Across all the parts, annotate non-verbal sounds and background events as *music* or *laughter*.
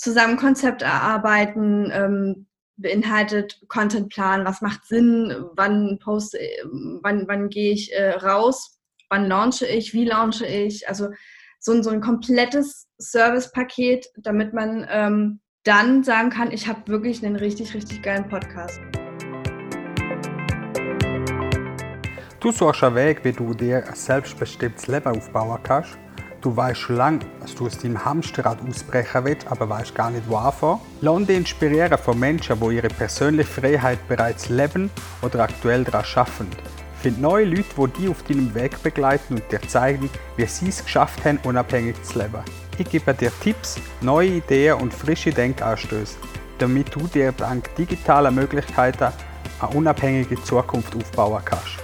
zusammen Konzept erarbeiten, ähm, beinhaltet Contentplan, was macht Sinn, wann poste, wann, wann gehe ich äh, raus, wann launche ich, wie launche ich, also so, ein so ein komplettes Servicepaket, damit man ähm, dann sagen kann, ich habe wirklich einen richtig, richtig geilen Podcast. Du suchst einen Weg, wie du dir ein selbstbestimmtes Leben aufbauen kannst. Du weißt schon lange, dass du aus deinem Hamsterrad ausbrechen willst, aber weißt gar nicht, wo anfangen. Lass dich inspirieren von Menschen, die ihre persönliche Freiheit bereits leben oder aktuell daran arbeiten. Find neue Leute, die dich auf deinem Weg begleiten und dir zeigen, wie sie es geschafft haben, unabhängig zu leben. Ich gebe dir Tipps, neue Ideen und frische Denkanstöße, damit du dir dank digitaler Möglichkeiten eine unabhängige Zukunft aufbauen kannst.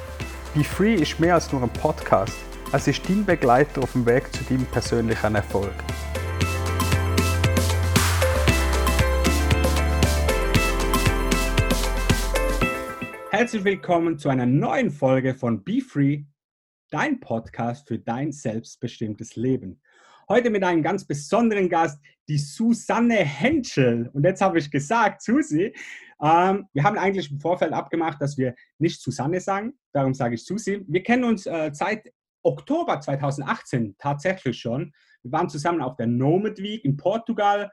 Be Free ist mehr als nur ein Podcast. Es ist dein Begleiter auf dem Weg zu deinem persönlichen Erfolg. Herzlich willkommen zu einer neuen Folge von Be Free, dein Podcast für dein selbstbestimmtes Leben. Heute mit einem ganz besonderen Gast, die Susanne Henschel. Und jetzt habe ich gesagt, Susi, ähm, wir haben eigentlich im Vorfeld abgemacht, dass wir nicht Susanne sagen, darum sage ich Susi. Wir kennen uns äh, seit Oktober 2018 tatsächlich schon. Wir waren zusammen auf der Nomad Week in Portugal.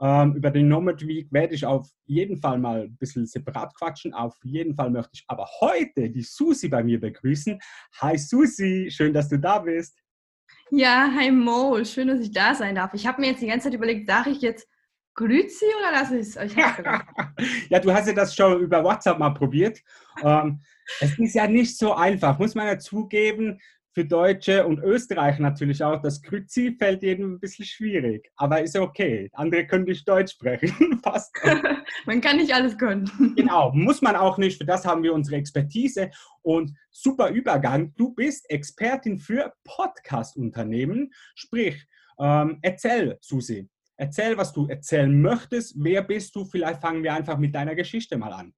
Ähm, über den Nomad Week werde ich auf jeden Fall mal ein bisschen separat quatschen. Auf jeden Fall möchte ich aber heute die Susi bei mir begrüßen. Hi Susi, schön, dass du da bist. Ja, hi Mo, schön, dass ich da sein darf. Ich habe mir jetzt die ganze Zeit überlegt, sage ich jetzt Grüezi oder lasse ich es? ja, du hast ja das schon über WhatsApp mal probiert. Ähm, es ist ja nicht so einfach, muss man ja zugeben, für Deutsche und Österreicher natürlich auch. Das Grüezi fällt jedem ein bisschen schwierig, aber ist okay. Andere können nicht Deutsch sprechen. *laughs* Passt. *laughs* man kann nicht alles können. genau, muss man auch nicht. Für das haben wir unsere Expertise und super Übergang. Du bist Expertin für Podcast-Unternehmen. Sprich, ähm, erzähl, Susi, Erzähl, was du erzählen möchtest. Wer bist du? Vielleicht fangen wir einfach mit deiner Geschichte mal an.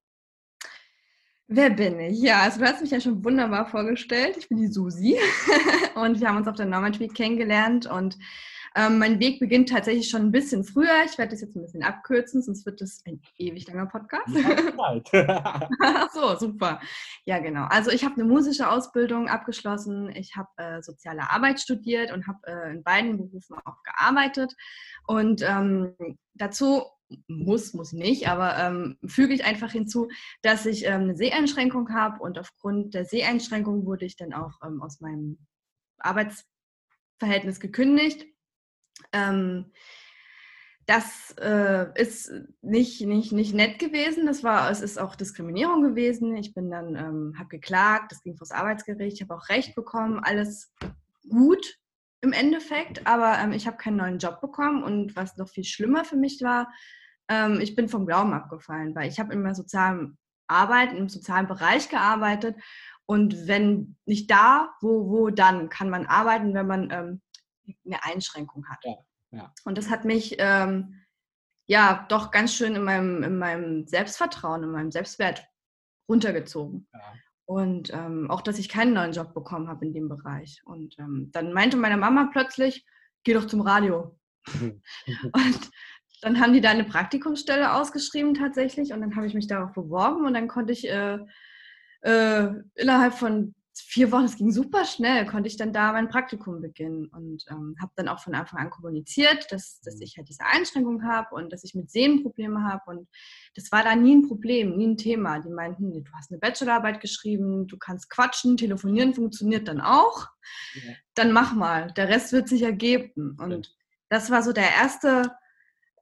Wer bin ich? Ja, also du hast mich ja schon wunderbar vorgestellt. Ich bin die Susi *laughs* und wir haben uns auf der Nomad Week kennengelernt und ähm, mein Weg beginnt tatsächlich schon ein bisschen früher. Ich werde das jetzt ein bisschen abkürzen, sonst wird das ein ewig langer Podcast. Ach *laughs* *laughs* so, super. Ja, genau. Also ich habe eine musische Ausbildung abgeschlossen. Ich habe äh, soziale Arbeit studiert und habe äh, in beiden Berufen auch gearbeitet. Und ähm, dazu muss, muss nicht, aber ähm, füge ich einfach hinzu, dass ich ähm, eine Seheinschränkung habe und aufgrund der Seheinschränkung wurde ich dann auch ähm, aus meinem Arbeitsverhältnis gekündigt ähm, das äh, ist nicht, nicht, nicht nett gewesen. Das war, es ist auch Diskriminierung gewesen. Ich bin dann, ähm, habe geklagt, das ging vor das Arbeitsgericht, ich habe auch Recht bekommen, alles gut im Endeffekt, aber ähm, ich habe keinen neuen Job bekommen und was noch viel schlimmer für mich war, ähm, ich bin vom Glauben abgefallen, weil ich habe in meiner sozialen Arbeit, im sozialen Bereich gearbeitet und wenn nicht da, wo, wo dann kann man arbeiten, wenn man ähm, eine Einschränkung hat. Ja, ja. Und das hat mich ähm, ja doch ganz schön in meinem, in meinem Selbstvertrauen, in meinem Selbstwert runtergezogen. Ja. Und ähm, auch, dass ich keinen neuen Job bekommen habe in dem Bereich. Und ähm, dann meinte meine Mama plötzlich, geh doch zum Radio. *laughs* und dann haben die da eine Praktikumsstelle ausgeschrieben tatsächlich. Und dann habe ich mich darauf beworben und dann konnte ich äh, äh, innerhalb von vier Wochen, es ging super schnell, konnte ich dann da mein Praktikum beginnen und ähm, habe dann auch von Anfang an kommuniziert, dass, dass mhm. ich halt diese Einschränkung habe und dass ich mit Sehen Probleme habe und das war da nie ein Problem, nie ein Thema. Die meinten, du hast eine Bachelorarbeit geschrieben, du kannst quatschen, telefonieren funktioniert dann auch, ja. dann mach mal, der Rest wird sich ergeben und ja. das war so der erste,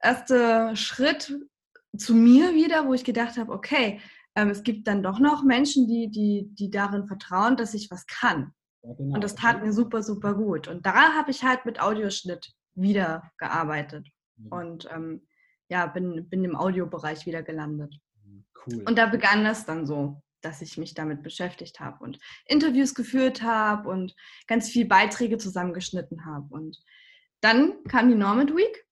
erste Schritt zu mir wieder, wo ich gedacht habe, okay, ähm, es gibt dann doch noch Menschen, die, die, die darin vertrauen, dass ich was kann. Ja, genau. Und das tat mir super, super gut. Und da habe ich halt mit Audioschnitt wieder gearbeitet. Mhm. Und ähm, ja, bin, bin im Audiobereich wieder gelandet. Cool. Und da begann es dann so, dass ich mich damit beschäftigt habe und Interviews geführt habe und ganz viele Beiträge zusammengeschnitten habe. Und dann kam die Normand Week.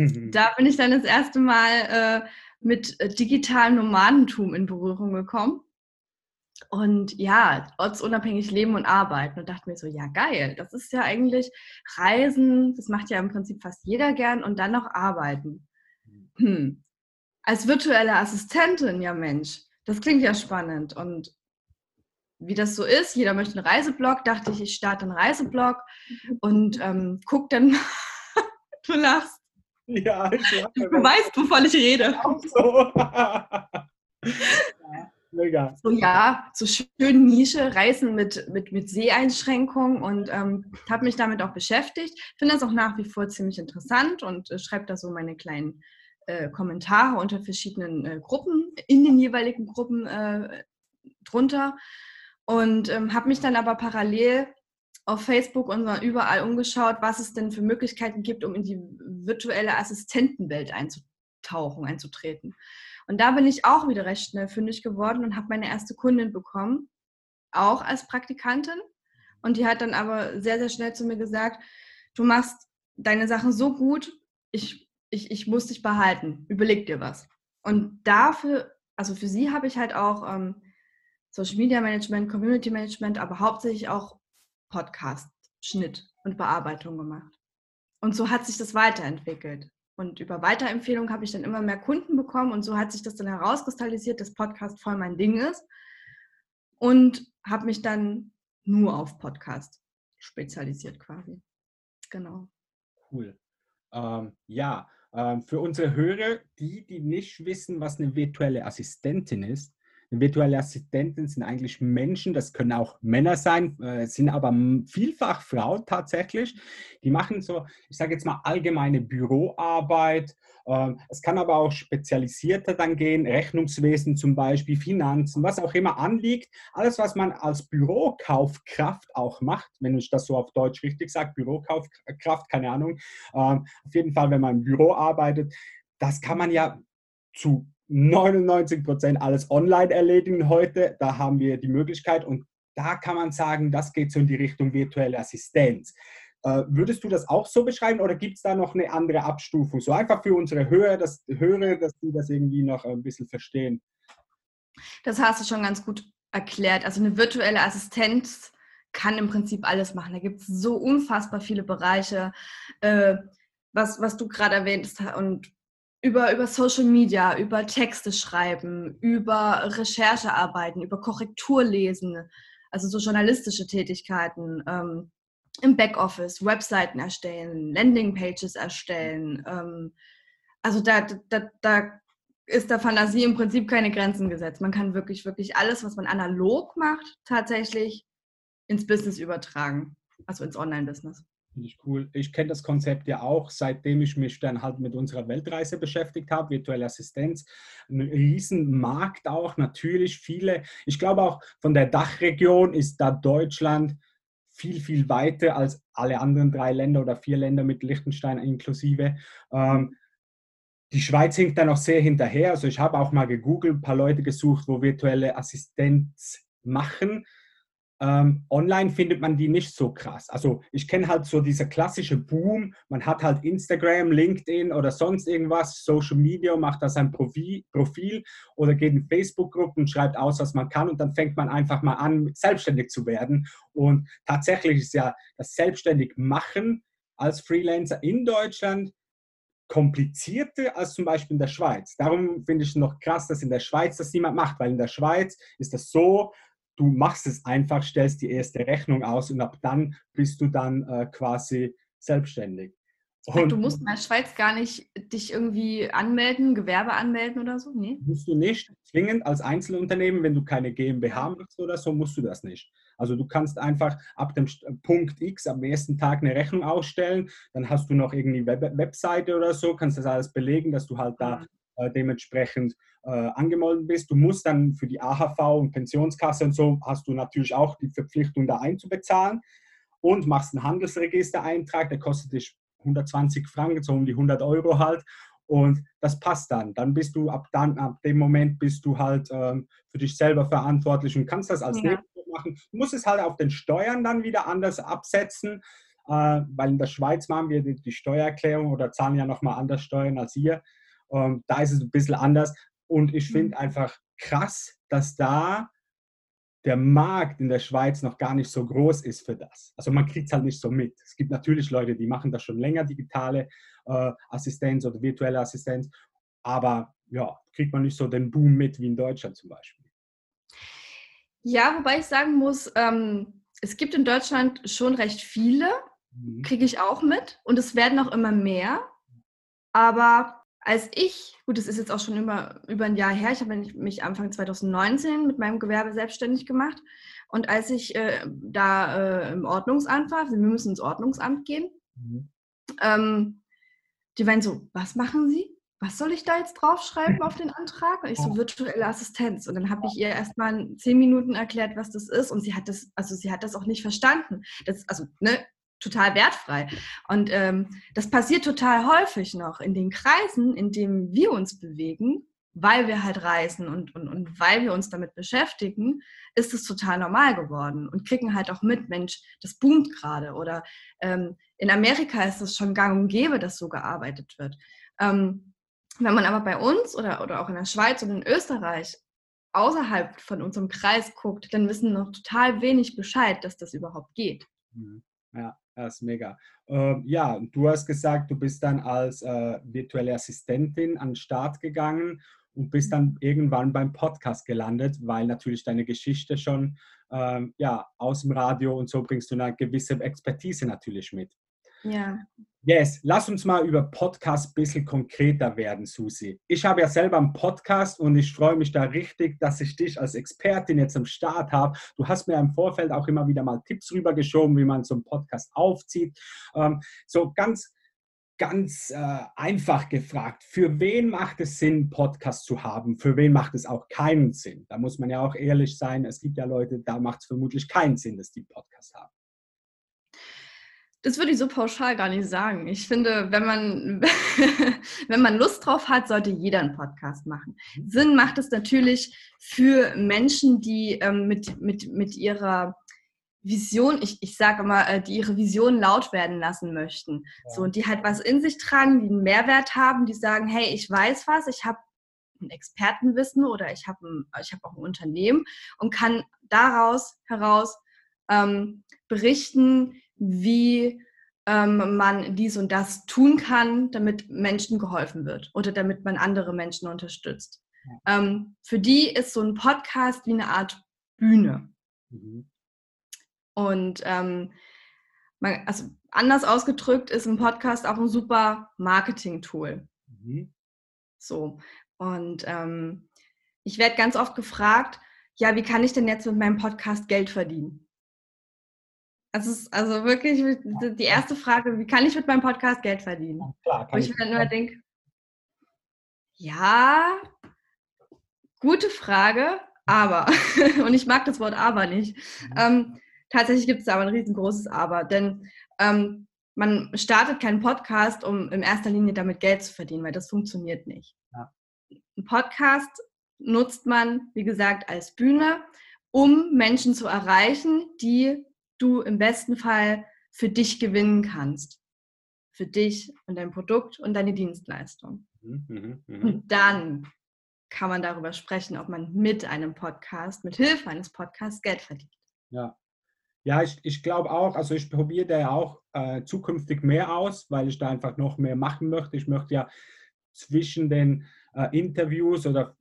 Mhm. Da bin ich dann das erste Mal äh, mit äh, digitalem Nomadentum in Berührung gekommen. Und ja, ortsunabhängig leben und arbeiten. Und dachte mir so, ja, geil, das ist ja eigentlich Reisen, das macht ja im Prinzip fast jeder gern und dann noch arbeiten. hm, als virtuelle Assistentin, ja Mensch, das klingt ja spannend. Und wie das so ist, jeder möchte einen Reiseblog, dachte ich, ich starte einen Reiseblog und ähm, guck dann, *laughs* du lachst. Ja, ich. Du weißt, wovon ich rede. Auch so. ja, *laughs* mega. So, ja, so schön Nische, Reisen mit, mit, mit Seheinschränkungen und ähm, habe mich damit auch beschäftigt. Finde das auch nach wie vor ziemlich interessant und äh, schreibe da so meine kleinen äh, Kommentare unter verschiedenen äh, Gruppen, in den jeweiligen Gruppen äh, drunter. Und ähm, habe mich dann aber parallel auf Facebook und überall umgeschaut, was es denn für Möglichkeiten gibt, um in die virtuelle Assistentenwelt einzutauchen, einzutreten. Und da bin ich auch wieder recht schnell fündig geworden und habe meine erste Kundin bekommen, auch als Praktikantin. Und die hat dann aber sehr, sehr schnell zu mir gesagt, du machst deine Sachen so gut, ich ich, ich muss dich behalten, überleg dir was. Und dafür, also für sie habe ich halt auch ähm, Social Media Management, Community Management, aber hauptsächlich auch Podcast, Schnitt und Bearbeitung gemacht. Und so hat sich das weiterentwickelt. Und über Weiterempfehlung habe ich dann immer mehr Kunden bekommen und so hat sich das dann herauskristallisiert, dass Podcast voll mein Ding ist. Und habe mich dann nur auf Podcast spezialisiert quasi. Genau. Cool. Ähm, ja, ähm, für unsere Hörer, die, die nicht wissen, was eine virtuelle Assistentin ist, virtuelle Assistentin sind eigentlich Menschen, das können auch Männer sein, äh, sind aber vielfach Frauen tatsächlich. Die machen so, ich sage jetzt mal, allgemeine Büroarbeit. Ähm, es kann aber auch spezialisierter dann gehen, Rechnungswesen zum Beispiel, Finanzen, was auch immer anliegt. Alles, was man als Bürokaufkraft auch macht, wenn ich das so auf Deutsch richtig sage, Bürokaufkraft, keine Ahnung. Ähm, auf jeden Fall, wenn man im Büro arbeitet, das kann man ja zu 99 Prozent alles online erledigen heute. Da haben wir die Möglichkeit und da kann man sagen, das geht so in die Richtung virtuelle Assistenz. Äh, würdest du das auch so beschreiben oder gibt es da noch eine andere Abstufung? So einfach für unsere Hörer, dass, Hörer, dass die das irgendwie noch ein bisschen verstehen. Das hast du schon ganz gut erklärt. Also eine virtuelle Assistenz kann im Prinzip alles machen. Da gibt es so unfassbar viele Bereiche, äh, was, was du gerade erwähnt hast. Und über, über Social Media, über Texte schreiben, über Recherchearbeiten, über Korrektur lesen, also so journalistische Tätigkeiten, ähm, im Backoffice, Webseiten erstellen, Landingpages erstellen. Ähm, also da, da, da ist der Fantasie im Prinzip keine Grenzen gesetzt. Man kann wirklich, wirklich alles, was man analog macht, tatsächlich ins Business übertragen, also ins Online-Business. Finde ich cool. Ich kenne das Konzept ja auch, seitdem ich mich dann halt mit unserer Weltreise beschäftigt habe, virtuelle Assistenz. Ein Riesenmarkt auch, natürlich viele. Ich glaube auch von der Dachregion ist da Deutschland viel, viel weiter als alle anderen drei Länder oder vier Länder mit Liechtenstein inklusive. Ähm, die Schweiz hinkt da noch sehr hinterher. Also ich habe auch mal gegoogelt, ein paar Leute gesucht, wo virtuelle Assistenz machen. Ähm, online findet man die nicht so krass. Also ich kenne halt so dieser klassische Boom. Man hat halt Instagram, LinkedIn oder sonst irgendwas, Social Media, macht da sein Profil, oder geht in Facebook-Gruppen schreibt aus, was man kann und dann fängt man einfach mal an, selbstständig zu werden. Und tatsächlich ist ja das selbstständig machen als Freelancer in Deutschland komplizierter als zum Beispiel in der Schweiz. Darum finde ich es noch krass, dass in der Schweiz das niemand macht, weil in der Schweiz ist das so, du machst es einfach, stellst die erste Rechnung aus und ab dann bist du dann äh, quasi selbstständig. Und du musst in der Schweiz gar nicht dich irgendwie anmelden, Gewerbe anmelden oder so? Nee. Musst du nicht. Zwingend als Einzelunternehmen, wenn du keine GmbH machst oder so, musst du das nicht. Also du kannst einfach ab dem Punkt X am ersten Tag eine Rechnung ausstellen, dann hast du noch irgendwie Web Webseite oder so, kannst das alles belegen, dass du halt da äh, dementsprechend äh, angemeldet bist. Du musst dann für die AHV und Pensionskasse und so, hast du natürlich auch die Verpflichtung, da einzubezahlen und machst einen Handelsregistereintrag, der kostet dich 120 Franken, so um die 100 Euro halt. Und das passt dann. Dann bist du ab dann, ab dem Moment bist du halt ähm, für dich selber verantwortlich und kannst das als ja. Nebenjob machen. Du musst es halt auf den Steuern dann wieder anders absetzen, äh, weil in der Schweiz machen wir die, die Steuererklärung oder zahlen ja nochmal anders Steuern als hier. Ähm, da ist es ein bisschen anders. Und ich finde mhm. einfach krass, dass da der Markt in der Schweiz noch gar nicht so groß ist für das. Also man kriegt es halt nicht so mit. Es gibt natürlich Leute, die machen das schon länger, digitale äh, Assistenz oder virtuelle Assistenz. aber ja, kriegt man nicht so den Boom mit wie in Deutschland zum Beispiel. Ja, wobei ich sagen muss, ähm, es gibt in Deutschland schon recht viele, mhm. kriege ich auch mit und es werden auch immer mehr. Aber als ich, gut, das ist jetzt auch schon über, über ein Jahr her, ich habe mich Anfang 2019 mit meinem Gewerbe selbstständig gemacht und als ich äh, da äh, im Ordnungsamt war, wir müssen ins Ordnungsamt gehen, mhm. ähm, die waren so, was machen Sie? Was soll ich da jetzt draufschreiben auf den Antrag? Und ich so, virtuelle Assistenz. Und dann habe ich ihr erstmal zehn Minuten erklärt, was das ist. Und sie hat das, also sie hat das auch nicht verstanden. Das, also, ne, total wertfrei. Und ähm, das passiert total häufig noch in den Kreisen, in denen wir uns bewegen, weil wir halt reisen und, und, und weil wir uns damit beschäftigen, ist es total normal geworden und kriegen halt auch mit, Mensch, das boomt gerade. Oder ähm, in Amerika ist es schon gang und gäbe, dass so gearbeitet wird. Ähm, wenn man aber bei uns oder, oder auch in der Schweiz und in Österreich außerhalb von unserem Kreis guckt, dann wissen noch total wenig Bescheid, dass das überhaupt geht. Mhm. Ja, das ist mega. Ähm, ja, du hast gesagt, du bist dann als äh, virtuelle Assistentin an den Start gegangen und bist dann irgendwann beim Podcast gelandet, weil natürlich deine Geschichte schon ähm, ja, aus dem Radio und so bringst du eine gewisse Expertise natürlich mit. Ja. Yes, lass uns mal über Podcast ein bisschen konkreter werden, Susi. Ich habe ja selber einen Podcast und ich freue mich da richtig, dass ich dich als Expertin jetzt am Start habe. Du hast mir im Vorfeld auch immer wieder mal Tipps rübergeschoben, wie man so einen Podcast aufzieht. Ähm, so ganz, ganz äh, einfach gefragt, für wen macht es Sinn, Podcast zu haben? Für wen macht es auch keinen Sinn? Da muss man ja auch ehrlich sein. Es gibt ja Leute, da macht es vermutlich keinen Sinn, dass die Podcast haben. Das würde ich so pauschal gar nicht sagen. Ich finde, wenn man, *laughs* wenn man Lust drauf hat, sollte jeder einen Podcast machen. Mhm. Sinn macht es natürlich für Menschen, die ähm, mit, mit, mit ihrer Vision, ich, ich sage immer, äh, die ihre Vision laut werden lassen möchten. Ja. So, und die halt was in sich tragen, die einen Mehrwert haben, die sagen, hey, ich weiß was, ich habe ein Expertenwissen oder ich habe hab auch ein Unternehmen und kann daraus heraus ähm, berichten, wie ähm, man dies und das tun kann, damit Menschen geholfen wird oder damit man andere Menschen unterstützt. Ja. Ähm, für die ist so ein Podcast wie eine Art Bühne. Mhm. Und ähm, man, also anders ausgedrückt ist ein Podcast auch ein super Marketing-Tool. Mhm. So. Und ähm, ich werde ganz oft gefragt, ja, wie kann ich denn jetzt mit meinem Podcast Geld verdienen? Also, ist also wirklich die erste Frage, wie kann ich mit meinem Podcast Geld verdienen? Ja, klar, kann ich, ich dann immer denke, ja, gute Frage, aber, *laughs* und ich mag das Wort aber nicht. Mhm. Ähm, tatsächlich gibt es aber ein riesengroßes Aber, denn ähm, man startet keinen Podcast, um in erster Linie damit Geld zu verdienen, weil das funktioniert nicht. Ja. Ein Podcast nutzt man, wie gesagt, als Bühne, um Menschen zu erreichen, die du im besten Fall für dich gewinnen kannst. Für dich und dein Produkt und deine Dienstleistung. Mhm, mhm, mhm. Und dann kann man darüber sprechen, ob man mit einem Podcast, mit Hilfe eines Podcasts Geld verdient. Ja. Ja, ich, ich glaube auch, also ich probiere da ja auch äh, zukünftig mehr aus, weil ich da einfach noch mehr machen möchte. Ich möchte ja zwischen den äh, Interviews oder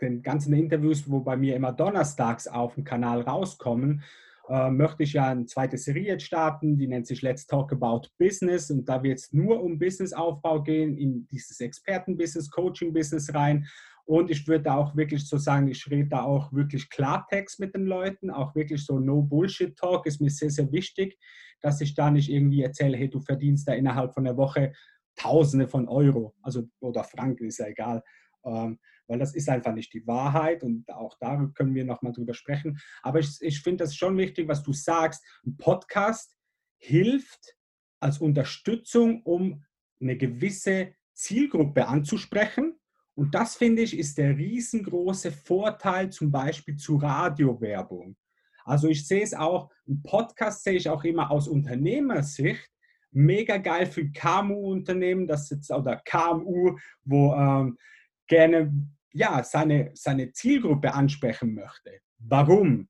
den ganzen Interviews, wo bei mir immer donnerstags auf dem Kanal rauskommen, äh, möchte ich ja eine zweite Serie jetzt starten, die nennt sich Let's Talk About Business und da wird es nur um Businessaufbau gehen, in dieses Expertenbusiness, Coaching-Business rein. Und ich würde da auch wirklich so sagen, ich rede da auch wirklich Klartext mit den Leuten, auch wirklich so No-Bullshit-Talk ist mir sehr, sehr wichtig, dass ich da nicht irgendwie erzähle, hey, du verdienst da innerhalb von der Woche Tausende von Euro, also oder Franken, ist ja egal. Ähm, weil das ist einfach nicht die Wahrheit und auch darüber können wir nochmal drüber sprechen. Aber ich, ich finde das schon wichtig, was du sagst. Ein Podcast hilft als Unterstützung, um eine gewisse Zielgruppe anzusprechen. Und das finde ich ist der riesengroße Vorteil zum Beispiel zu Radiowerbung. Also ich sehe es auch, ein Podcast sehe ich auch immer aus Unternehmersicht, mega geil für KMU-Unternehmen, das jetzt oder KMU, wo ähm, gerne ja, seine, seine Zielgruppe ansprechen möchte. Warum?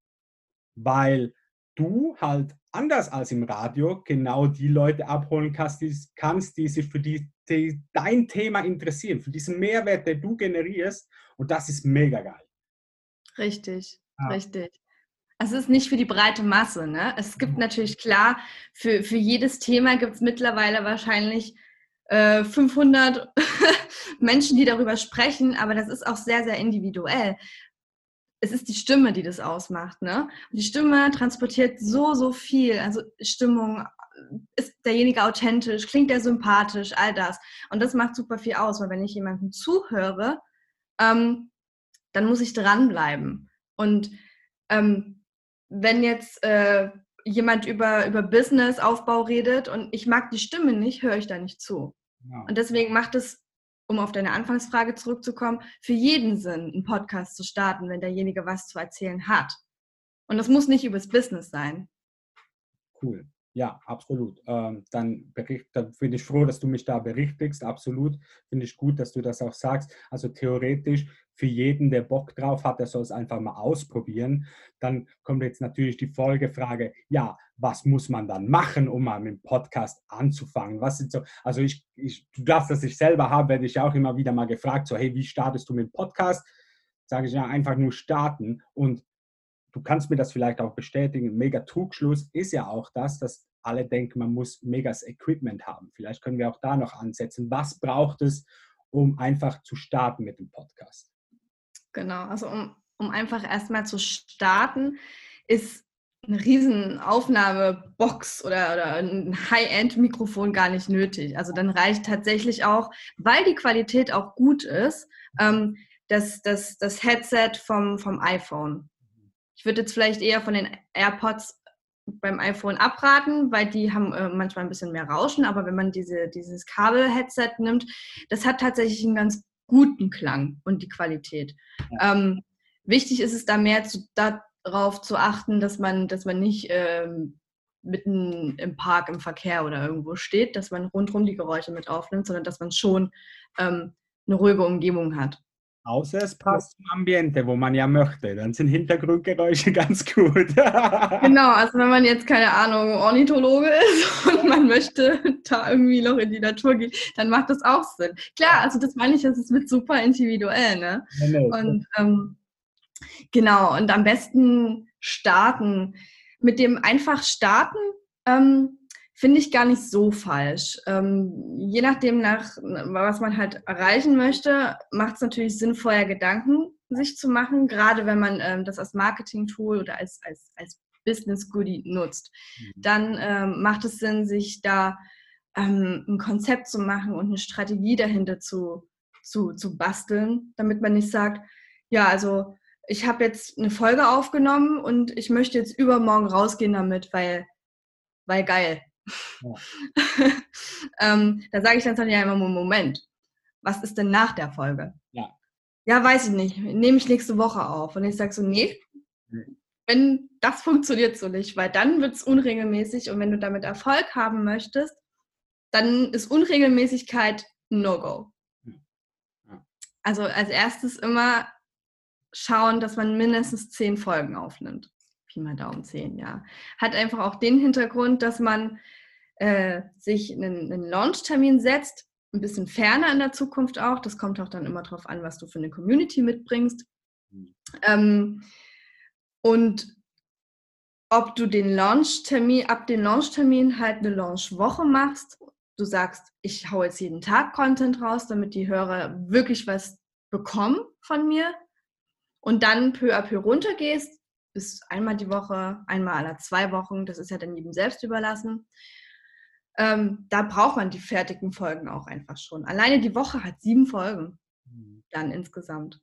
Weil du halt anders als im Radio genau die Leute abholen kannst, die, kannst, die sich für die, die, dein Thema interessieren, für diesen Mehrwert, den du generierst. Und das ist mega geil. Richtig, ja. richtig. Es ist nicht für die breite Masse. Ne? Es gibt mhm. natürlich klar, für, für jedes Thema gibt es mittlerweile wahrscheinlich äh, 500 *laughs* Menschen, die darüber sprechen, aber das ist auch sehr, sehr individuell. Es ist die Stimme, die das ausmacht. Ne? Und die Stimme transportiert so, so viel. Also Stimmung, ist derjenige authentisch, klingt der sympathisch, all das. Und das macht super viel aus, weil wenn ich jemandem zuhöre, ähm, dann muss ich dranbleiben. Und ähm, wenn jetzt äh, jemand über, über Business-Aufbau redet und ich mag die Stimme nicht, höre ich da nicht zu. Ja. Und deswegen macht es, um auf deine Anfangsfrage zurückzukommen, für jeden Sinn, einen Podcast zu starten, wenn derjenige was zu erzählen hat. Und das muss nicht übers Business sein. Cool. Ja, absolut. Ähm, dann, bericht, dann bin ich froh, dass du mich da berichtigst. Absolut. Finde ich gut, dass du das auch sagst. Also theoretisch für jeden, der Bock drauf hat, der soll es einfach mal ausprobieren. Dann kommt jetzt natürlich die Folgefrage, ja, was muss man dann machen, um mal mit dem Podcast anzufangen? Was sind so, also ich, ich das, was ich selber habe, werde ich auch immer wieder mal gefragt, so, hey, wie startest du mit dem Podcast? Sage ich ja, einfach nur starten und du kannst mir das vielleicht auch bestätigen, mega Trugschluss ist ja auch das, dass alle denken, man muss megas Equipment haben. Vielleicht können wir auch da noch ansetzen. Was braucht es, um einfach zu starten mit dem Podcast? Genau, also um, um einfach erstmal zu starten, ist eine riesen Aufnahmebox oder, oder ein High-End-Mikrofon gar nicht nötig. Also dann reicht tatsächlich auch, weil die Qualität auch gut ist, ähm, das, das, das Headset vom, vom iPhone. Ich würde jetzt vielleicht eher von den AirPods beim iPhone abraten, weil die haben äh, manchmal ein bisschen mehr Rauschen, aber wenn man diese, dieses Kabel-Headset nimmt, das hat tatsächlich einen ganz guten Klang und die Qualität. Ja. Ähm, wichtig ist es da mehr zu, darauf zu achten, dass man, dass man nicht ähm, mitten im Park, im Verkehr oder irgendwo steht, dass man rundherum die Geräusche mit aufnimmt, sondern dass man schon ähm, eine ruhige Umgebung hat. Außer es passt zum Ambiente, wo man ja möchte. Dann sind Hintergrundgeräusche *laughs* ganz gut. genau, also wenn man jetzt, keine Ahnung, Ornithologe ist *laughs* und man möchte da irgendwie noch in die Natur gehen, dann macht das auch Sinn. Klar, also das meine ich, das ist mit super individuell. Ne? Und ähm, genau, und am besten starten. Mit dem einfach starten ähm, finde ich gar nicht so falsch. Ähm, je nachdem, nach, was man halt erreichen möchte, macht es natürlich Sinn, vorher Gedanken sich zu machen, gerade wenn man ähm, das als Marketing-Tool oder als, als, als Business-Goodie nutzt. Mhm. Dann ähm, macht es Sinn, sich da ähm, ein Konzept zu machen und eine Strategie dahinter zu, zu, zu basteln, damit man nicht sagt, ja, also ich habe jetzt eine Folge aufgenommen und ich möchte jetzt übermorgen rausgehen damit, weil, weil geil. Ja. *laughs* ähm, da sage ich dann ja immer, Moment, was ist denn nach der Folge? Ja. Ja, weiß ich nicht. Nehme ich nächste Woche auf. Und ich sage so, nee, mhm. wenn das funktioniert so nicht, weil dann wird es unregelmäßig und wenn du damit Erfolg haben möchtest, dann ist Unregelmäßigkeit No-Go. Ja. Also als erstes immer schauen, dass man mindestens zehn Folgen aufnimmt. Pi mal Daumen 10, ja. Hat einfach auch den Hintergrund, dass man äh, sich einen, einen Launch-Termin setzt, ein bisschen ferner in der Zukunft auch. Das kommt auch dann immer darauf an, was du für eine Community mitbringst. Mhm. Ähm, und ob du den Launch-Termin, ab dem Launch-Termin halt eine Launch-Woche machst. Du sagst, ich hau jetzt jeden Tag Content raus, damit die Hörer wirklich was bekommen von mir. Und dann peu à peu runtergehst bis einmal die Woche, einmal alle zwei Wochen. Das ist ja dann jedem selbst überlassen. Ähm, da braucht man die fertigen Folgen auch einfach schon. Alleine die Woche hat sieben Folgen mhm. dann insgesamt.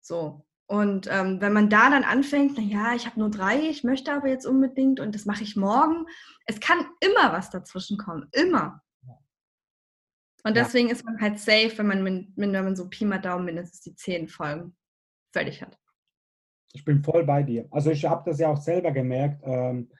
So. Und ähm, wenn man da dann anfängt, naja, ich habe nur drei, ich möchte aber jetzt unbedingt und das mache ich morgen. Es kann immer was dazwischen kommen. Immer. Und deswegen ja. ist man halt safe, wenn man, wenn man so Pi mal Daumen mindestens die zehn Folgen fertig hat. Ich bin voll bei dir. Also ich habe das ja auch selber gemerkt. Ähm,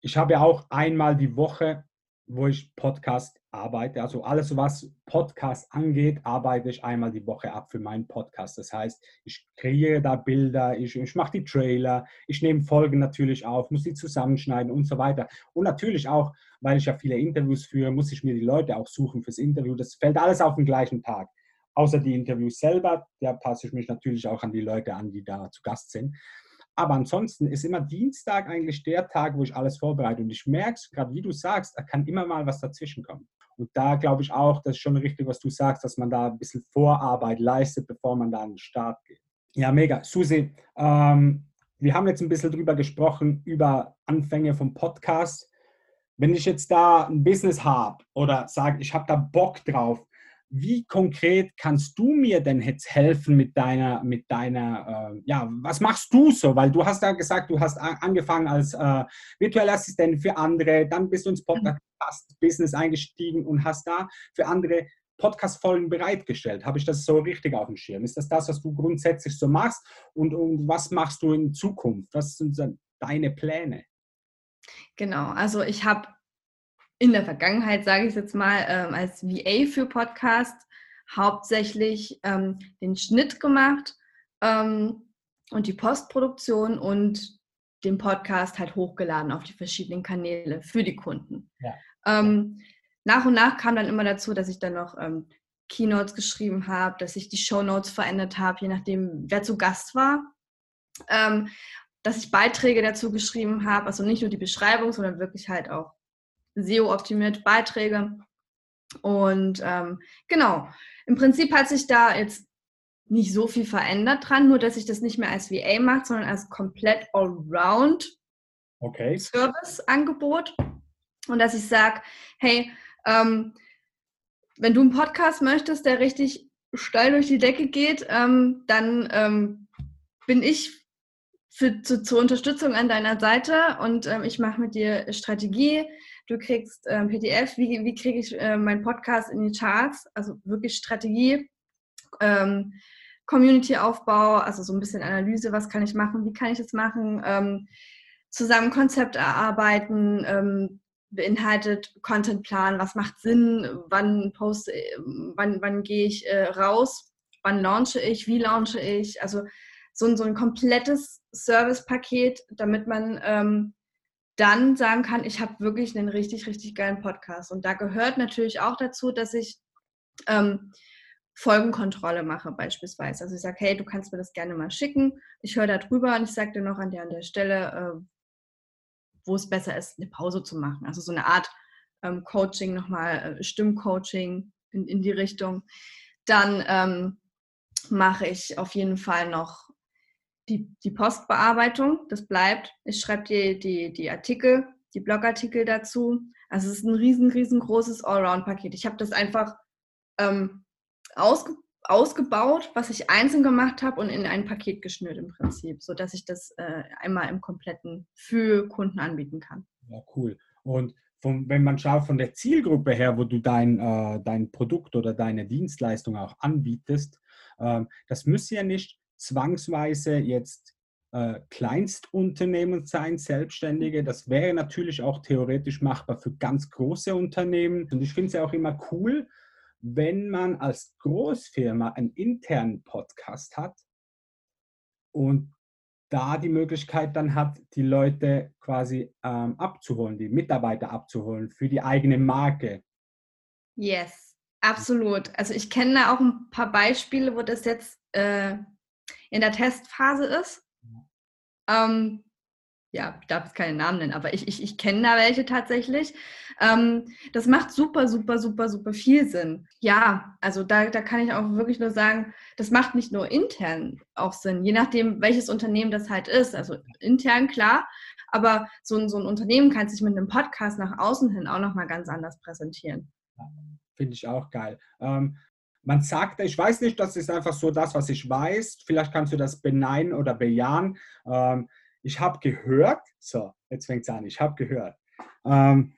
ich habe ja auch einmal die Woche, wo ich Podcast arbeite, also alles, was Podcast angeht, arbeite ich einmal die Woche ab für meinen Podcast. Das heißt, ich kreiere da Bilder, ich, ich mache die Trailer, ich nehme Folgen natürlich auf, muss die zusammenschneiden und so weiter. Und natürlich auch, weil ich ja viele Interviews führe, muss ich mir die Leute auch suchen fürs Interview. Das fällt alles auf den gleichen Tag. Außer die Interviews selber, da passe ich mich natürlich auch an die Leute an, die da zu Gast sind. Aber ansonsten ist immer Dienstag eigentlich der Tag, wo ich alles vorbereite. Und ich merke es, gerade wie du sagst, da kann immer mal was dazwischen kommen. Und da glaube ich auch, das ist schon richtig, was du sagst, dass man da ein bisschen Vorarbeit leistet, bevor man da an den Start geht. Ja, mega. Susi, ähm, wir haben jetzt ein bisschen drüber gesprochen, über Anfänge vom Podcast. Wenn ich jetzt da ein Business habe oder sage, ich habe da Bock drauf, wie konkret kannst du mir denn jetzt helfen mit deiner, mit deiner, äh, ja, was machst du so? Weil du hast ja gesagt, du hast angefangen als äh, virtuelle Assistent für andere, dann bist du ins mhm. Podcast-Business eingestiegen und hast da für andere Podcast-Folgen bereitgestellt. Habe ich das so richtig auf dem Schirm? Ist das das, was du grundsätzlich so machst? Und, und was machst du in Zukunft? Was sind deine Pläne? Genau, also ich habe in der Vergangenheit, sage ich jetzt mal, ähm, als VA für Podcast hauptsächlich ähm, den Schnitt gemacht ähm, und die Postproduktion und den Podcast halt hochgeladen auf die verschiedenen Kanäle für die Kunden. Ja. Ähm, nach und nach kam dann immer dazu, dass ich dann noch ähm, Keynotes geschrieben habe, dass ich die Shownotes verändert habe, je nachdem, wer zu Gast war. Ähm, dass ich Beiträge dazu geschrieben habe, also nicht nur die Beschreibung, sondern wirklich halt auch SEO-optimierte Beiträge. Und ähm, genau, im Prinzip hat sich da jetzt nicht so viel verändert dran, nur dass ich das nicht mehr als VA mache, sondern als komplett Allround okay. Service-Angebot. Und dass ich sage, hey, ähm, wenn du einen Podcast möchtest, der richtig steil durch die Decke geht, ähm, dann ähm, bin ich für, zu, zur Unterstützung an deiner Seite und ähm, ich mache mit dir Strategie, du kriegst ähm, PDF, wie, wie kriege ich äh, meinen Podcast in die Charts, also wirklich Strategie, ähm, Community-Aufbau, also so ein bisschen Analyse, was kann ich machen, wie kann ich es machen, ähm, zusammen Konzept erarbeiten, ähm, beinhaltet Contentplan, was macht Sinn, wann poste, wann, wann gehe ich äh, raus, wann launche ich, wie launche ich, also so ein, so ein komplettes Servicepaket, damit man ähm, dann sagen kann, ich habe wirklich einen richtig, richtig geilen Podcast. Und da gehört natürlich auch dazu, dass ich ähm, Folgenkontrolle mache beispielsweise. Also ich sage, hey, du kannst mir das gerne mal schicken. Ich höre da drüber und ich sage dir noch an der, an der Stelle, äh, wo es besser ist, eine Pause zu machen. Also so eine Art ähm, Coaching nochmal, äh, Stimmcoaching in, in die Richtung. Dann ähm, mache ich auf jeden Fall noch die, die Postbearbeitung, das bleibt. Ich schreibe die, die, die Artikel, die Blogartikel dazu. Also es ist ein riesen, riesengroßes Allround-Paket. Ich habe das einfach ähm, ausge, ausgebaut, was ich einzeln gemacht habe und in ein Paket geschnürt im Prinzip, sodass ich das äh, einmal im Kompletten für Kunden anbieten kann. Ja, cool. Und von, wenn man schaut von der Zielgruppe her, wo du dein, äh, dein Produkt oder deine Dienstleistung auch anbietest, äh, das müsste ja nicht zwangsweise jetzt äh, Kleinstunternehmen sein, Selbstständige. Das wäre natürlich auch theoretisch machbar für ganz große Unternehmen. Und ich finde es ja auch immer cool, wenn man als Großfirma einen internen Podcast hat und da die Möglichkeit dann hat, die Leute quasi ähm, abzuholen, die Mitarbeiter abzuholen für die eigene Marke. Yes, absolut. Also ich kenne da auch ein paar Beispiele, wo das jetzt äh, in der Testphase ist. Ähm, ja, ich darf jetzt keinen Namen nennen, aber ich, ich, ich kenne da welche tatsächlich. Ähm, das macht super, super, super, super viel Sinn. Ja, also da, da kann ich auch wirklich nur sagen, das macht nicht nur intern auch Sinn, je nachdem, welches Unternehmen das halt ist. Also intern klar, aber so ein, so ein Unternehmen kann sich mit einem Podcast nach außen hin auch nochmal ganz anders präsentieren. Finde ich auch geil. Ähm, man sagt, ich weiß nicht, das ist einfach so das, was ich weiß. Vielleicht kannst du das beneiden oder bejahen. Ähm, ich habe gehört, so, jetzt fängt es an, ich habe gehört. Ähm,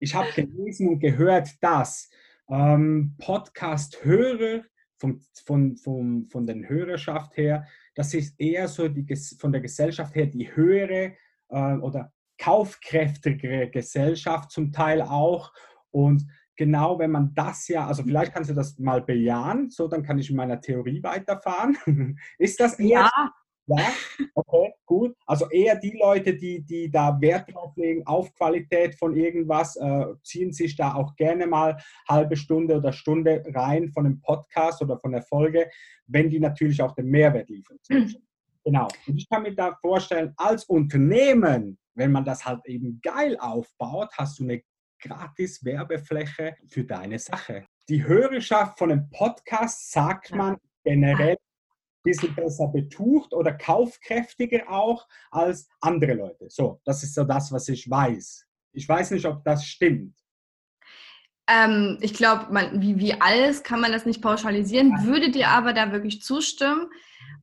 ich habe gelesen und gehört, dass ähm, Podcast-Hörer von, von, von, von den Hörerschaft her, das ist eher so die, von der Gesellschaft her die höhere äh, oder kaufkräftigere Gesellschaft zum Teil auch. Und genau, wenn man das ja, also vielleicht kannst du das mal bejahen, so dann kann ich in meiner Theorie weiterfahren. *laughs* ist das eher ja. Ja, okay, gut. Also eher die Leute, die, die da Wert drauf legen, auf Qualität von irgendwas, äh, ziehen sich da auch gerne mal halbe Stunde oder Stunde rein von einem Podcast oder von der Folge, wenn die natürlich auch den Mehrwert liefern. Mhm. *clears throat* Genau. Und ich kann mir da vorstellen, als Unternehmen, wenn man das halt eben geil aufbaut, hast du eine gratis Werbefläche für deine Sache. Die Hörerschaft von einem Podcast, sagt man generell, ein bisschen besser betucht oder kaufkräftiger auch als andere Leute. So, das ist so das, was ich weiß. Ich weiß nicht, ob das stimmt. Ähm, ich glaube, wie, wie alles kann man das nicht pauschalisieren, würde dir aber da wirklich zustimmen,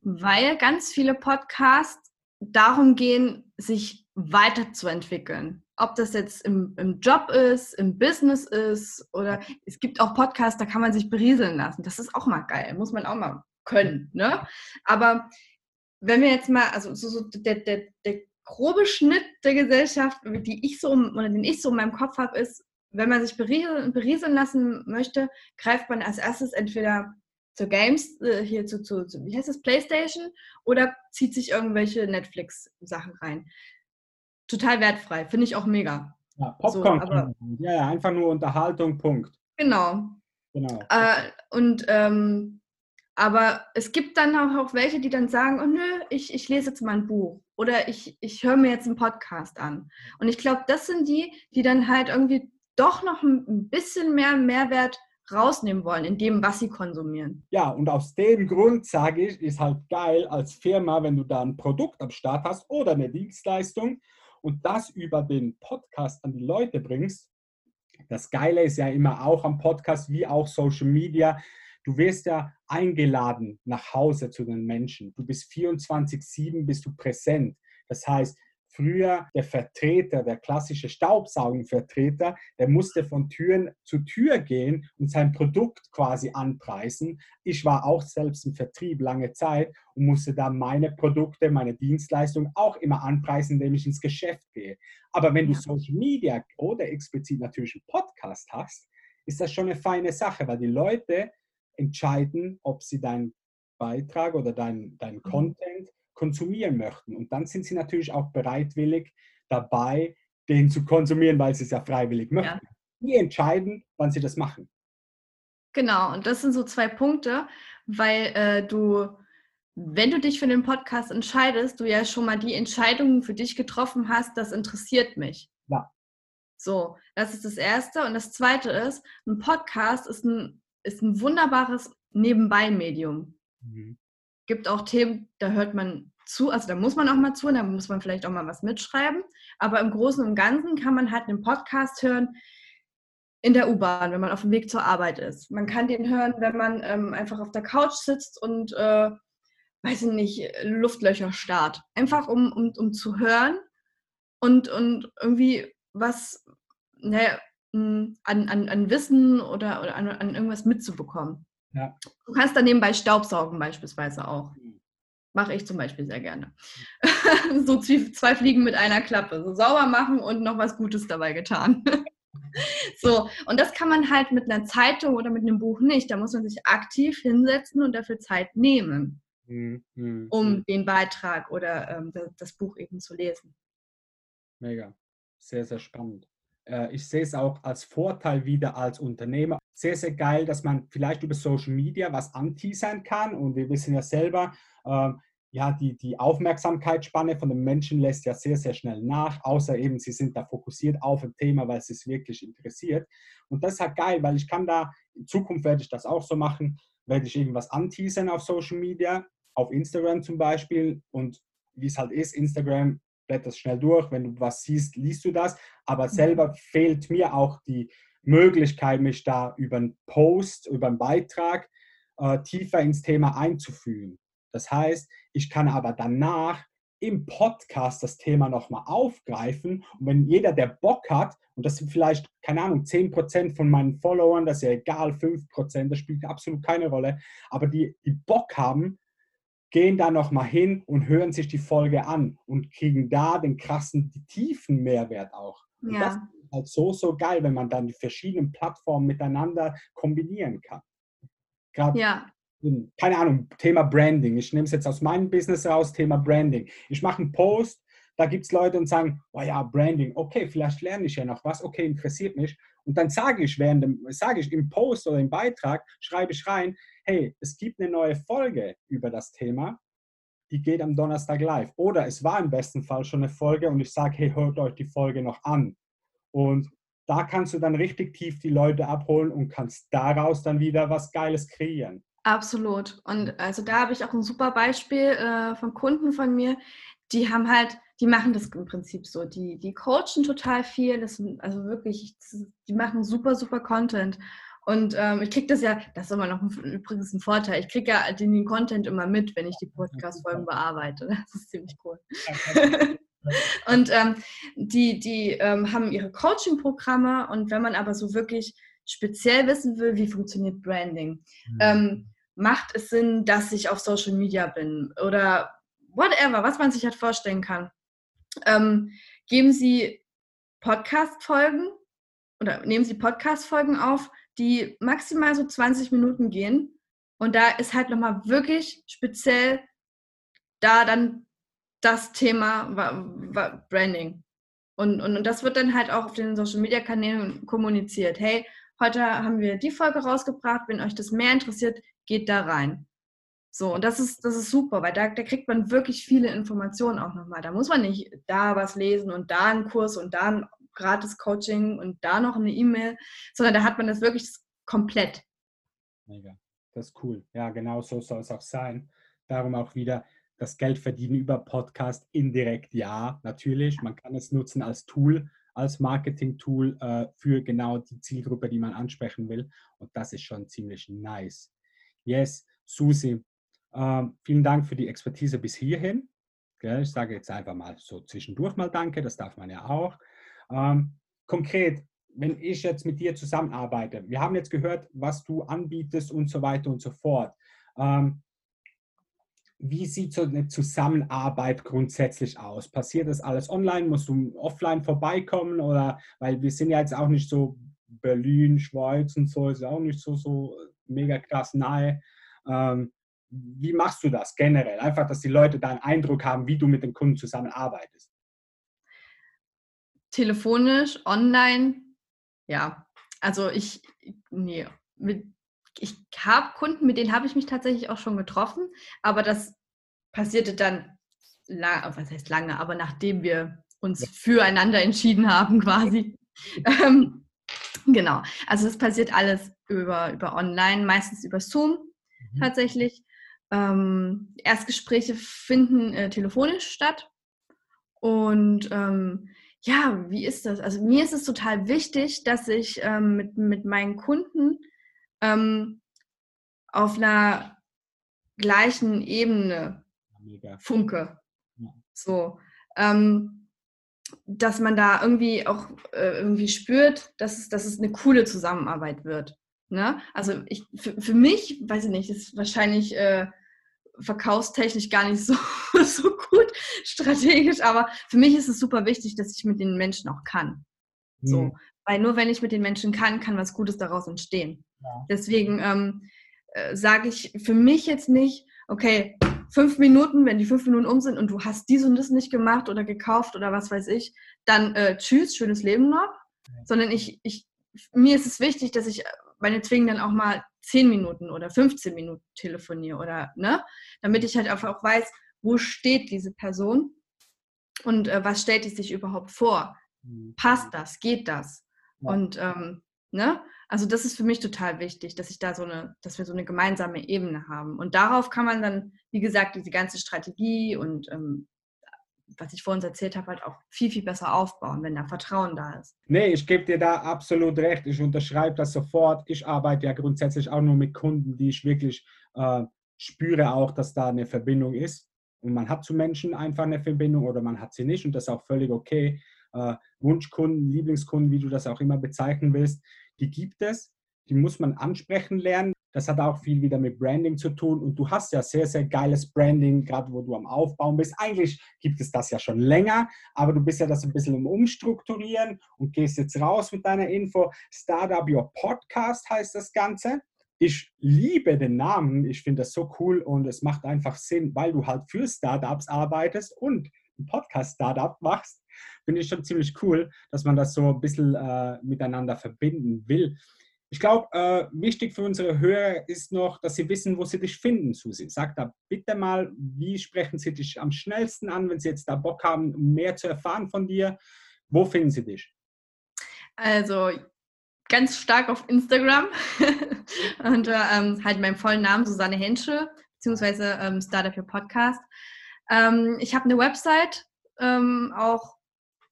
weil ganz viele Podcasts darum gehen, sich weiterzuentwickeln. Ob das jetzt im, im Job ist, im Business ist oder es gibt auch Podcasts, da kann man sich berieseln lassen. Das ist auch mal geil, muss man auch mal können. Ne? Aber wenn wir jetzt mal, also so, so der, der, der grobe Schnitt der Gesellschaft, die ich so oder den ich so in meinem Kopf habe, ist, wenn man sich berieseln, berieseln lassen möchte, greift man als erstes entweder zur Games, äh, hier zu, zu, zu, wie heißt das, Playstation oder zieht sich irgendwelche Netflix-Sachen rein. Total wertfrei, finde ich auch mega. Ja, Popcorn. So, aber, ja, ja, einfach nur Unterhaltung, Punkt. Genau. genau. Äh, und ähm, aber es gibt dann auch welche, die dann sagen, oh nö, ich, ich lese jetzt mal ein Buch oder ich, ich höre mir jetzt einen Podcast an. Und ich glaube, das sind die, die dann halt irgendwie doch noch ein bisschen mehr Mehrwert rausnehmen wollen in dem, was sie konsumieren. Ja, und aus dem Grund sage ich, ist halt geil als Firma, wenn du da ein Produkt am Start hast oder eine Dienstleistung und das über den Podcast an die Leute bringst. Das Geile ist ja immer auch am Podcast wie auch Social Media Du wirst ja eingeladen nach Hause zu den Menschen. Du bist 24-7, bist du präsent. Das heißt, früher der Vertreter, der klassische Staubsaugenvertreter, der musste von Türen zu Tür gehen und sein Produkt quasi anpreisen. Ich war auch selbst im Vertrieb lange Zeit und musste da meine Produkte, meine Dienstleistungen auch immer anpreisen, indem ich ins Geschäft gehe. Aber wenn du Social Media oder explizit natürlich einen Podcast hast, ist das schon eine feine Sache, weil die Leute entscheiden, ob sie deinen Beitrag oder deinen dein mhm. Content konsumieren möchten. Und dann sind sie natürlich auch bereitwillig dabei, den zu konsumieren, weil sie es ja freiwillig möchten. Ja. Die entscheiden, wann sie das machen. Genau, und das sind so zwei Punkte, weil äh, du, wenn du dich für den Podcast entscheidest, du ja schon mal die Entscheidungen für dich getroffen hast, das interessiert mich. Ja. So, das ist das Erste. Und das Zweite ist, ein Podcast ist ein ist ein wunderbares Nebenbei-Medium. Mhm. Gibt auch Themen, da hört man zu, also da muss man auch mal zu, da muss man vielleicht auch mal was mitschreiben. Aber im Großen und Ganzen kann man halt einen Podcast hören in der U-Bahn, wenn man auf dem Weg zur Arbeit ist. Man kann den hören, wenn man ähm, einfach auf der Couch sitzt und, äh, weiß ich nicht, Luftlöcher starrt. Einfach um, um, um zu hören und, und irgendwie was, naja, an, an, an Wissen oder, oder an, an irgendwas mitzubekommen. Ja. Du kannst dann nebenbei Staubsaugen beispielsweise auch. Mhm. Mache ich zum Beispiel sehr gerne. *laughs* so zwei Fliegen mit einer Klappe. So sauber machen und noch was Gutes dabei getan. *laughs* so, und das kann man halt mit einer Zeitung oder mit einem Buch nicht. Da muss man sich aktiv hinsetzen und dafür Zeit nehmen, mhm. um mhm. den Beitrag oder ähm, das, das Buch eben zu lesen. Mega. Sehr, sehr spannend. Äh, ich sehe es auch als Vorteil wieder als Unternehmer. Sehr, sehr geil, dass man vielleicht über Social Media was anteasern kann. Und wir wissen ja selber, äh, ja, die, die Aufmerksamkeitsspanne von den Menschen lässt ja sehr, sehr schnell nach, außer eben sie sind da fokussiert auf ein Thema, weil es es wirklich interessiert. Und das ist halt geil, weil ich kann da, in Zukunft werde ich das auch so machen, werde ich irgendwas anteasern auf Social Media, auf Instagram zum Beispiel. Und wie es halt ist, Instagram blätterst schnell durch, wenn du was siehst, liest du das. Aber mhm. selber fehlt mir auch die Möglichkeit, mich da über einen Post, über einen Beitrag äh, tiefer ins Thema einzufühlen. Das heißt, ich kann aber danach im Podcast das Thema nochmal aufgreifen. Und wenn jeder, der Bock hat, und das sind vielleicht, keine Ahnung, 10% von meinen Followern, das ist ja egal, 5%, das spielt absolut keine Rolle, aber die, die Bock haben, gehen da nochmal hin und hören sich die Folge an und kriegen da den krassen, tiefen Mehrwert auch. Und ja. das ist halt so, so geil, wenn man dann die verschiedenen Plattformen miteinander kombinieren kann. Gerade ja. keine Ahnung, Thema Branding. Ich nehme es jetzt aus meinem Business raus, Thema Branding. Ich mache einen Post, da gibt es Leute und sagen, oh ja, Branding, okay, vielleicht lerne ich ja noch was, okay, interessiert mich. Und dann sage ich während dem, sage ich im Post oder im Beitrag, schreibe ich rein, hey, es gibt eine neue Folge über das Thema, die geht am Donnerstag live. Oder es war im besten Fall schon eine Folge und ich sage, hey, hört euch die Folge noch an. Und da kannst du dann richtig tief die Leute abholen und kannst daraus dann wieder was Geiles kreieren. Absolut. Und also da habe ich auch ein super Beispiel äh, von Kunden von mir, die haben halt, die machen das im Prinzip so. Die, die coachen total viel, das, also wirklich, die machen super, super Content. Und ähm, ich kriege das ja, das ist immer noch ein, übrigens ein Vorteil, ich kriege ja den, den Content immer mit, wenn ich die Podcast-Folgen bearbeite. *laughs* Das ist ziemlich cool. Und ähm, die, die ähm, haben ihre Coaching-Programme und wenn man aber so wirklich speziell wissen will, wie funktioniert Branding, mhm. ähm, macht es Sinn, dass ich auf Social Media bin oder whatever, was man sich halt vorstellen kann. Ähm, geben Sie Podcast-Folgen oder nehmen Sie Podcast-Folgen auf, die maximal so 20 Minuten gehen. Und da ist halt nochmal wirklich speziell da dann das Thema Branding. Und, und, und das wird dann halt auch auf den Social Media Kanälen kommuniziert. Hey, heute haben wir die Folge rausgebracht. Wenn euch das mehr interessiert, geht da rein. So, und das ist, das ist super, weil da, da kriegt man wirklich viele Informationen auch nochmal. Da muss man nicht da was lesen und da einen Kurs und da ein gratis Coaching und da noch eine E-Mail, sondern da hat man das wirklich komplett. Mega, das ist cool. Ja, genau so soll es auch sein. Darum auch wieder das Geld verdienen über Podcast indirekt, ja, natürlich. Man kann es nutzen als Tool, als Marketing-Tool äh, für genau die Zielgruppe, die man ansprechen will. Und das ist schon ziemlich nice. Yes, Susi, ähm, vielen Dank für die Expertise bis hierhin. Ich sage jetzt einfach mal so zwischendurch mal Danke, das darf man ja auch. Ähm, konkret, wenn ich jetzt mit dir zusammenarbeite, wir haben jetzt gehört, was du anbietest und so weiter und so fort. Ähm, wie sieht so eine Zusammenarbeit grundsätzlich aus? Passiert das alles online? Musst du offline vorbeikommen? Oder weil wir sind ja jetzt auch nicht so Berlin, Schweiz und so, ist ja auch nicht so, so mega krass nahe. Ähm, wie machst du das generell? Einfach, dass die Leute da einen Eindruck haben, wie du mit den Kunden zusammenarbeitest. Telefonisch, online, ja. Also ich, nee, mit, ich habe Kunden, mit denen habe ich mich tatsächlich auch schon getroffen, aber das passierte dann, was heißt lange, aber nachdem wir uns ja. füreinander entschieden haben quasi. ähm, genau, also es passiert alles über, über online, meistens über Zoom mhm. tatsächlich. Ähm, Erstgespräche finden äh, telefonisch statt. Und ähm, ja, wie ist das? Also mir ist es total wichtig, dass ich ähm, mit, mit meinen Kunden ähm, auf einer gleichen Ebene Mega. funke. Ja. So. Ähm, dass man da irgendwie auch äh, irgendwie spürt, dass es, dass es eine coole Zusammenarbeit wird. Ne? Also ich, für, für mich, weiß ich nicht, ist wahrscheinlich äh, verkaufstechnisch gar nicht so, *laughs* so gut strategisch, aber für mich ist es super wichtig, dass ich mit den Menschen auch kann. So, weil nur wenn ich mit den Menschen kann, kann was Gutes daraus entstehen. Ja. Deswegen ähm, äh, sage ich für mich jetzt nicht, okay, fünf Minuten, wenn die fünf Minuten um sind und du hast dies und das nicht gemacht oder gekauft oder was weiß ich, dann äh, tschüss, schönes Leben noch. Ja. Sondern ich, ich, mir ist es wichtig, dass ich meinetwegen dann auch mal 10 Minuten oder 15 Minuten telefoniere oder, ne? Damit ich halt einfach auch weiß, wo steht diese Person und äh, was stellt die sich überhaupt vor? Mhm. Passt das? Geht das? Ja. Und, ähm, ne? Also das ist für mich total wichtig, dass ich da so eine, dass wir so eine gemeinsame Ebene haben. Und darauf kann man dann, wie gesagt, diese ganze Strategie und ähm, was ich vorhin erzählt habe, halt auch viel, viel besser aufbauen, wenn da Vertrauen da ist. Nee, ich gebe dir da absolut recht. Ich unterschreibe das sofort. Ich arbeite ja grundsätzlich auch nur mit Kunden, die ich wirklich äh, spüre auch, dass da eine Verbindung ist. Und man hat zu Menschen einfach eine Verbindung oder man hat sie nicht und das ist auch völlig okay. Äh, Wunschkunden, Lieblingskunden, wie du das auch immer bezeichnen willst, die gibt es. Die muss man ansprechen lernen Das hat auch viel wieder mit Branding zu tun und du hast ja sehr, sehr geiles Branding, gerade wo du am Aufbauen bist. Eigentlich gibt es das ja schon länger, aber du bist ja das ein bisschen im Umstrukturieren und gehst jetzt raus mit deiner Info. Startup Your Podcast heißt das Ganze. Ich liebe den Namen, ich finde das so cool und es macht einfach Sinn, weil du halt für Startups arbeitest und ein Podcast-Startup machst. Finde ich schon ziemlich cool, dass man das so ein bisschen äh, miteinander verbinden will. Ich glaube, äh, wichtig für unsere Hörer ist noch, dass sie wissen, wo sie dich finden, Susi. Sag da bitte mal, wie sprechen sie dich am schnellsten an, wenn sie jetzt da Bock haben, mehr zu erfahren von dir? Wo finden sie dich? Also ganz stark auf Instagram *laughs* unter ähm, halt meinem vollen Namen Susanne Hensche, beziehungsweise ähm, Startup Your Podcast. Ähm, ich habe eine Website, ähm, auch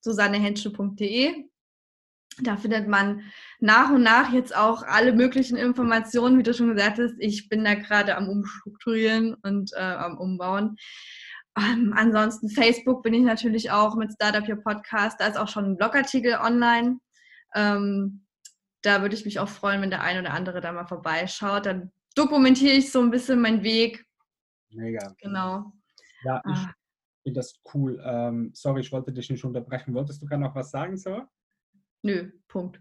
susannehensche.de. Da findet man nach und nach jetzt auch alle möglichen Informationen, wie du schon gesagt hast. Ich bin da gerade am Umstrukturieren und äh, am Umbauen. Ähm, ansonsten Facebook bin ich natürlich auch mit Startup Your Podcast. Da ist auch schon ein Blogartikel online. Ähm, da würde ich mich auch freuen, wenn der ein oder andere da mal vorbeischaut. Dann dokumentiere ich so ein bisschen meinen Weg. Mega. Genau. Ja, ich ah. Finde das cool. Ähm, sorry, ich wollte dich nicht unterbrechen. Wolltest du gerade noch was sagen, so? Nö, Punkt.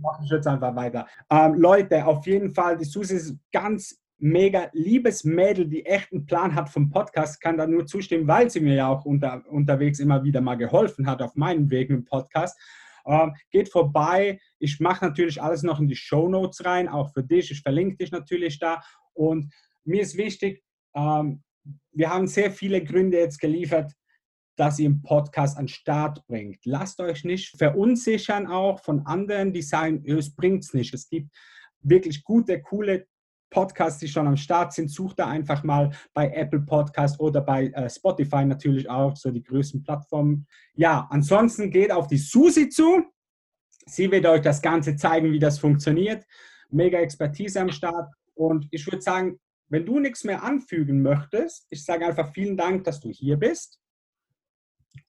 Mach ich jetzt einfach weiter. Ähm, Leute, auf jeden Fall, die Susi ist ganz mega liebes Mädel, die echt einen Plan hat vom Podcast, kann da nur zustimmen, weil sie mir ja auch unter, unterwegs immer wieder mal geholfen hat auf meinem Weg mit dem Podcast. Ähm, geht vorbei. Ich mache natürlich alles noch in die Show Notes rein, auch für dich. Ich verlinke dich natürlich da. Und mir ist wichtig, ähm, wir haben sehr viele Gründe jetzt geliefert, dass ihr einen Podcast an den Start bringt. Lasst euch nicht verunsichern auch von anderen, die sagen, es bringt es nicht. Es gibt wirklich gute, coole Podcasts, die schon am Start sind. Sucht da einfach mal bei Apple Podcast oder bei äh, Spotify natürlich auch, so die größten Plattformen. Ja, ansonsten geht auf die Susi zu. Sie wird euch das Ganze zeigen, wie das funktioniert. Mega Expertise am Start. Und ich würde sagen, wenn du nichts mehr anfügen möchtest, ich sage einfach vielen Dank, dass du hier bist.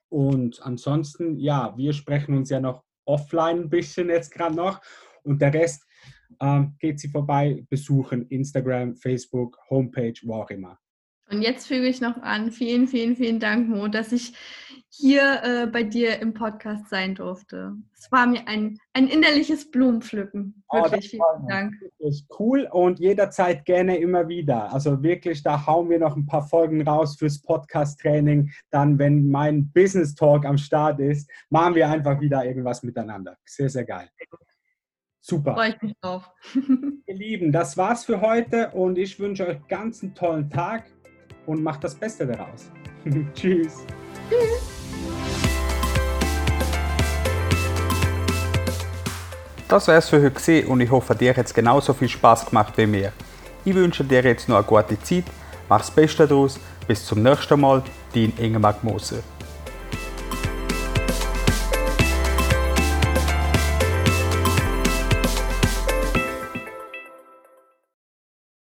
Und ansonsten, ja, wir sprechen uns ja noch offline ein bisschen jetzt gerade noch. Und der Rest ähm, geht sie vorbei, besuchen Instagram, Facebook, Homepage, wo auch immer. Und jetzt füge ich noch an, vielen, vielen, vielen Dank, Mo, dass ich hier äh, bei dir im Podcast sein durfte. Es war mir ein, ein innerliches Blumenpflücken. Oh, wirklich, oh, vielen Dank. Wirklich cool und jederzeit gerne immer wieder. Also wirklich, da hauen wir noch ein paar Folgen raus fürs Podcast-Training. Dann, wenn mein Business Talk am Start ist, machen wir einfach wieder irgendwas miteinander. Sehr, sehr geil. Super. Freue ich mich drauf. *laughs* Ihr Lieben, das war's für heute und ich wünsche euch ganz einen tollen Tag und macht das Beste daraus. *laughs* Tschüss. Tschüss. Das wär's für heute und ich hoffe, dir hat es genauso viel Spaß gemacht wie mir. Ich wünsche dir jetzt noch eine gute Zeit, mach's Beste daraus, bis zum nächsten Mal, dein Ingemar Moser.